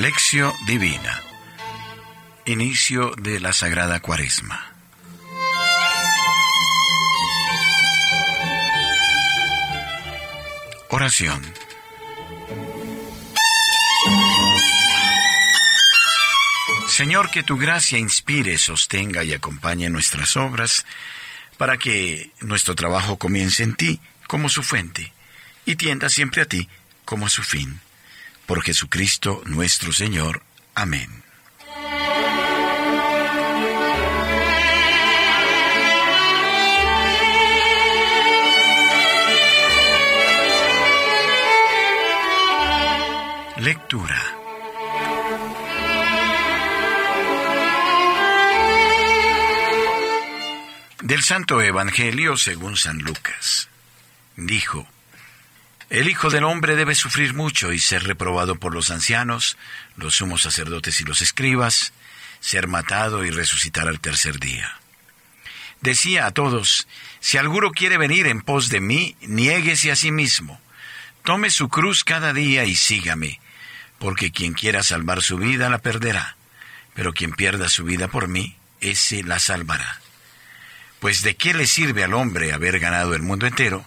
Lección Divina. Inicio de la Sagrada Cuaresma. Oración. Señor, que tu gracia inspire, sostenga y acompañe nuestras obras, para que nuestro trabajo comience en ti como su fuente y tienda siempre a ti como su fin. Por Jesucristo nuestro Señor. Amén. Lectura. Del Santo Evangelio según San Lucas. Dijo, El Hijo del Hombre debe sufrir mucho y ser reprobado por los ancianos, los sumos sacerdotes y los escribas, ser matado y resucitar al tercer día. Decía a todos, Si alguno quiere venir en pos de mí, niéguese a sí mismo, tome su cruz cada día y sígame, porque quien quiera salvar su vida la perderá, pero quien pierda su vida por mí, ese la salvará. Pues de qué le sirve al hombre haber ganado el mundo entero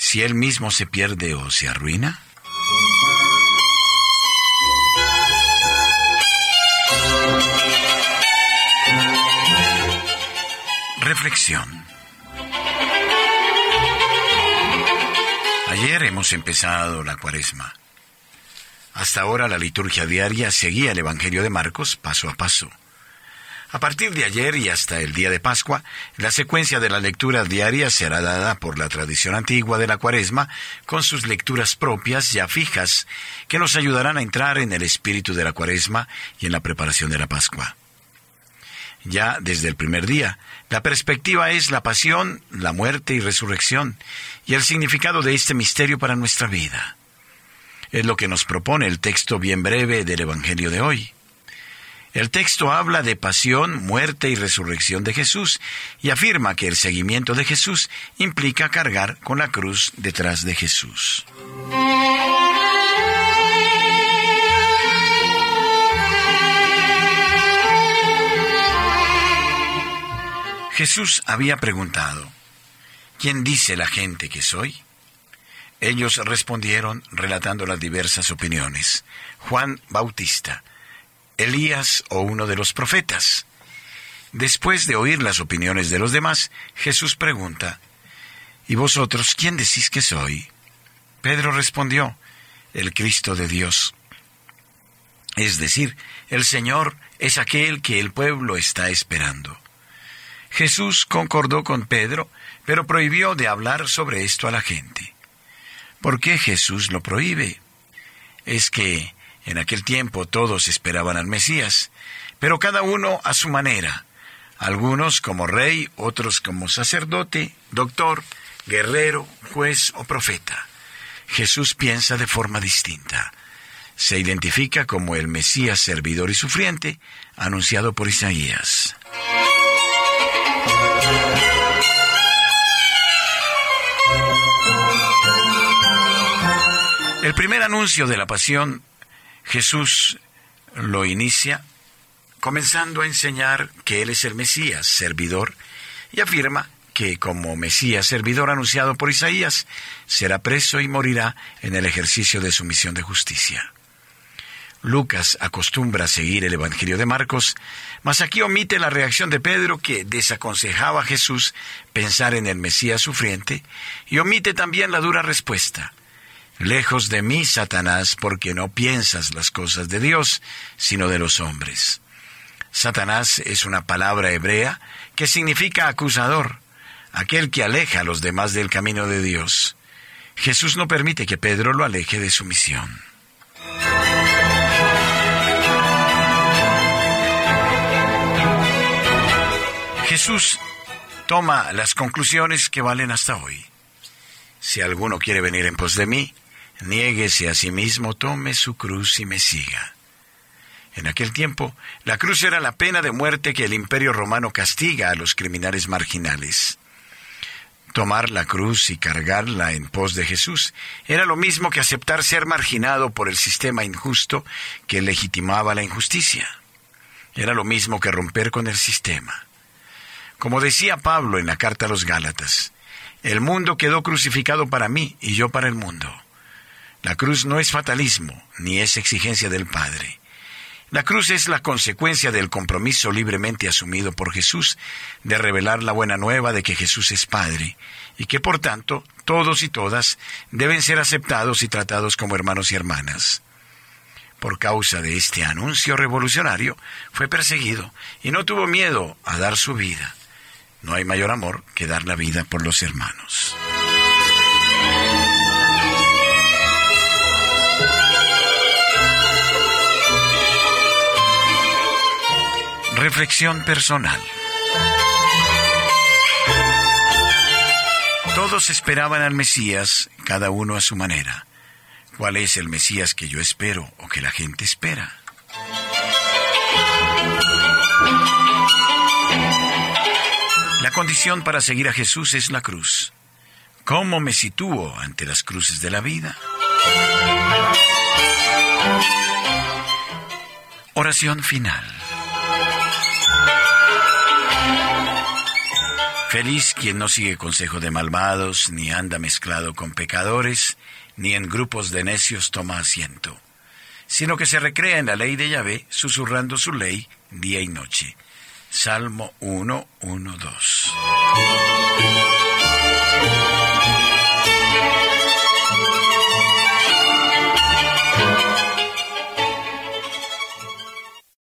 si él mismo se pierde o se arruina? Reflexión. Ayer hemos empezado la cuaresma. Hasta ahora la liturgia diaria seguía el Evangelio de Marcos paso a paso. A partir de ayer y hasta el día de Pascua, la secuencia de la lectura diaria será dada por la tradición antigua de la cuaresma, con sus lecturas propias ya fijas, que nos ayudarán a entrar en el espíritu de la cuaresma y en la preparación de la Pascua. Ya desde el primer día, la perspectiva es la pasión, la muerte y resurrección, y el significado de este misterio para nuestra vida. Es lo que nos propone el texto bien breve del Evangelio de hoy. El texto habla de pasión, muerte y resurrección de Jesús y afirma que el seguimiento de Jesús implica cargar con la cruz detrás de Jesús. Jesús había preguntado, ¿quién dice la gente que soy? Ellos respondieron relatando las diversas opiniones. Juan Bautista, Elías o uno de los profetas. Después de oír las opiniones de los demás, Jesús pregunta, ¿Y vosotros quién decís que soy? Pedro respondió, el Cristo de Dios. Es decir, el Señor es aquel que el pueblo está esperando. Jesús concordó con Pedro, pero prohibió de hablar sobre esto a la gente. ¿Por qué Jesús lo prohíbe? Es que en aquel tiempo todos esperaban al Mesías, pero cada uno a su manera, algunos como rey, otros como sacerdote, doctor, guerrero, juez o profeta. Jesús piensa de forma distinta. Se identifica como el Mesías servidor y sufriente, anunciado por Isaías. El primer anuncio de la pasión Jesús lo inicia comenzando a enseñar que Él es el Mesías, servidor, y afirma que como Mesías, servidor anunciado por Isaías, será preso y morirá en el ejercicio de su misión de justicia. Lucas acostumbra a seguir el Evangelio de Marcos, mas aquí omite la reacción de Pedro que desaconsejaba a Jesús pensar en el Mesías sufriente, y omite también la dura respuesta. Lejos de mí, Satanás, porque no piensas las cosas de Dios, sino de los hombres. Satanás es una palabra hebrea que significa acusador, aquel que aleja a los demás del camino de Dios. Jesús no permite que Pedro lo aleje de su misión. Jesús toma las conclusiones que valen hasta hoy. Si alguno quiere venir en pos de mí, niéguese a sí mismo, tome su cruz y me siga. En aquel tiempo, la cruz era la pena de muerte que el imperio romano castiga a los criminales marginales. Tomar la cruz y cargarla en pos de Jesús era lo mismo que aceptar ser marginado por el sistema injusto que legitimaba la injusticia. Era lo mismo que romper con el sistema. Como decía Pablo en la carta a los Gálatas, el mundo quedó crucificado para mí y yo para el mundo. La cruz no es fatalismo, ni es exigencia del Padre. La cruz es la consecuencia del compromiso libremente asumido por Jesús de revelar la buena nueva de que Jesús es Padre y que por tanto todos y todas deben ser aceptados y tratados como hermanos y hermanas. Por causa de este anuncio revolucionario fue perseguido y no tuvo miedo a dar su vida. No hay mayor amor que dar la vida por los hermanos. Reflexión personal. Todos esperaban al Mesías, cada uno a su manera. ¿Cuál es el Mesías que yo espero o que la gente espera? La condición para seguir a Jesús es la cruz. ¿Cómo me sitúo ante las cruces de la vida? Oración final. Feliz quien no sigue consejo de malvados, ni anda mezclado con pecadores, ni en grupos de necios toma asiento, sino que se recrea en la ley de Yahvé, susurrando su ley día y noche. Salmo 1, 1, 2.